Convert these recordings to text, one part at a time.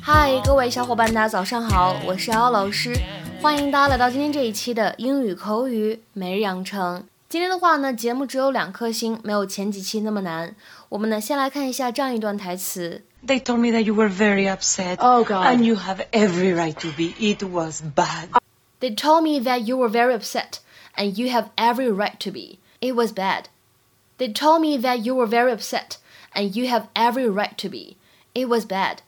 嗨，各位小伙伴，大家早上好，我是姚老师，欢迎大家来到今天这一期的英语口语每日养成。今天的话呢，节目只有两颗星，没有前几期那么难。我们呢，先来看一下这样一段台词。 They told me that you were very upset. Oh, God. And you have every right to be. It was bad. They told me that you were very upset, and you have every right to be. It was bad. They told me that you were very upset, and you have every right to be. It was bad.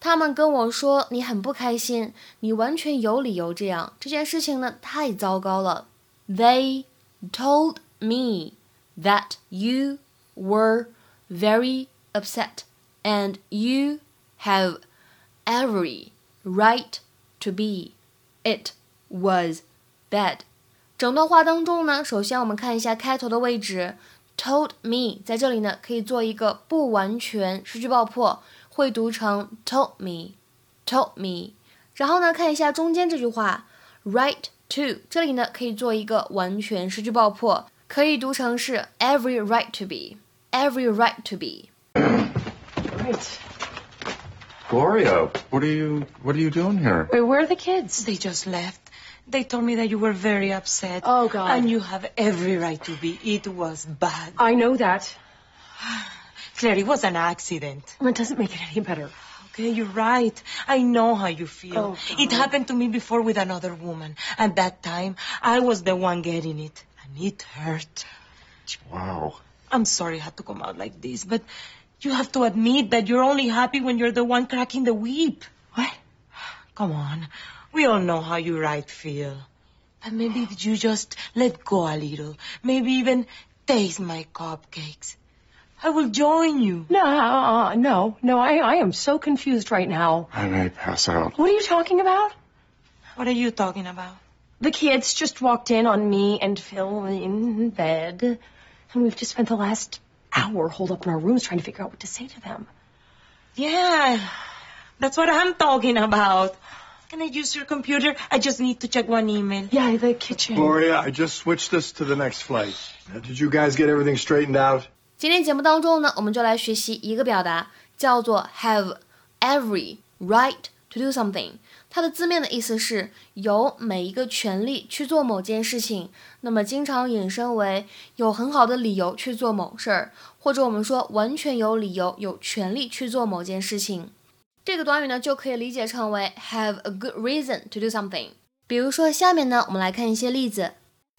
他们跟我说你很不开心，你完全有理由这样。这件事情呢，太糟糕了。They told me that you were very upset, and you have every right to be. It was bad. 整段话当中呢，首先我们看一下开头的位置 ，told me 在这里呢可以做一个不完全失去爆破，会读成 told me，told me。然后呢，看一下中间这句话，right to 这里呢可以做一个完全失去爆破，可以读成是 every right to be，every right to be。 Right. Gloria, what are you what are you doing here? Wait, where are the kids? They just left. They told me that you were very upset. Oh, God. And you have every right to be. It was bad. I know that. Claire, it was an accident. Well, it doesn't make it any better. Okay, you're right. I know how you feel. Oh, it happened to me before with another woman. And that time, I was the one getting it. And it hurt. Wow. I'm sorry it had to come out like this, but you have to admit that you're only happy when you're the one cracking the whip. What? Come on. We all know how you right feel. But maybe if you just let go a little. Maybe even taste my cupcakes. I will join you. No, uh, no, no. I, I am so confused right now. I may pass out. What are you talking about? What are you talking about? The kids just walked in on me and Phil in bed, and we've just spent the last hour holed up in our rooms trying to figure out what to say to them. Yeah, that's what I'm talking about. Can I use your computer? I just need to check one email. Yeah, the kitchen. Gloria, I just switched this to the next flight. Uh, Did you guys get everything straightened out? 今天节目当中呢，我们就来学习一个表达，叫做 have every right to do something。它的字面的意思是有每一个权利去做某件事情，那么经常引申为有很好的理由去做某事儿，或者我们说完全有理由、有权利去做某件事情。这个短语呢，就可以理解成为 have a good reason to do something。比如说，下面呢，我们来看一些例子。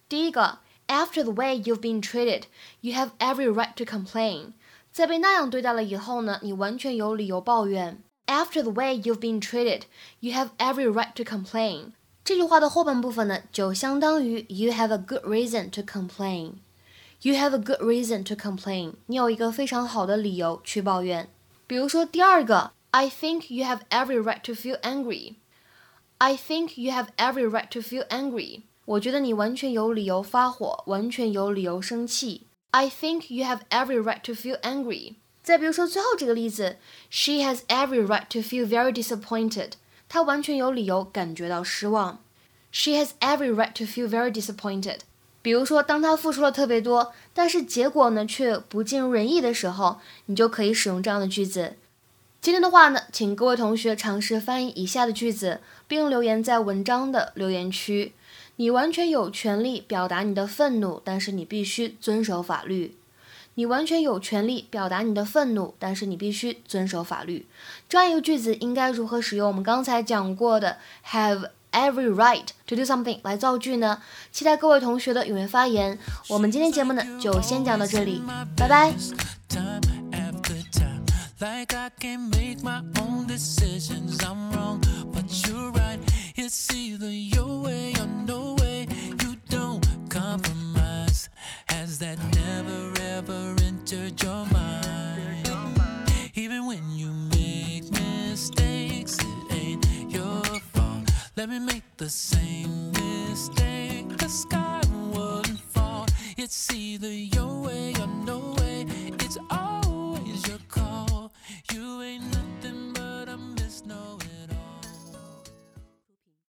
第一个，After the way you've been treated, you have every right to complain。在被那样对待了以后呢，你完全有理由抱怨。After the way you've been treated, you have every right to complain。这句话的后半部分呢，就相当于 you have a good reason to complain。You have a good reason to complain。你有一个非常好的理由去抱怨。比如说第二个 ，I think you have every right to feel angry。I think you have every right to feel angry。我觉得你完全有理由发火，完全有理由生气。I think you have every right to feel angry。再比如说最后这个例子，She has every right to feel very disappointed。她完全有理由感觉到失望。She has every right to feel very disappointed。比如说，当她付出了特别多，但是结果呢却不尽如人意的时候，你就可以使用这样的句子。 今天的话呢，请各位同学尝试翻译以下的句子，并留言在文章的留言区。你完全有权利表达你的愤怒，但是你必须遵守法律。你完全有权利表达你的愤怒，但是你必须遵守法律。这样一个句子应该如何使用我们刚才讲过的 have every right to do something 来造句呢？期待各位同学的踊跃发言。我们今天节目呢就先讲到这里，拜拜。Like I can make my own decisions. I'm wrong, but you're right. It's either your way or no way. You don't compromise. Has that never ever entered your mind? Even when you make mistakes, it ain't your fault. Let me make the same mistake. The sky wouldn't fall. It's either your way or no way.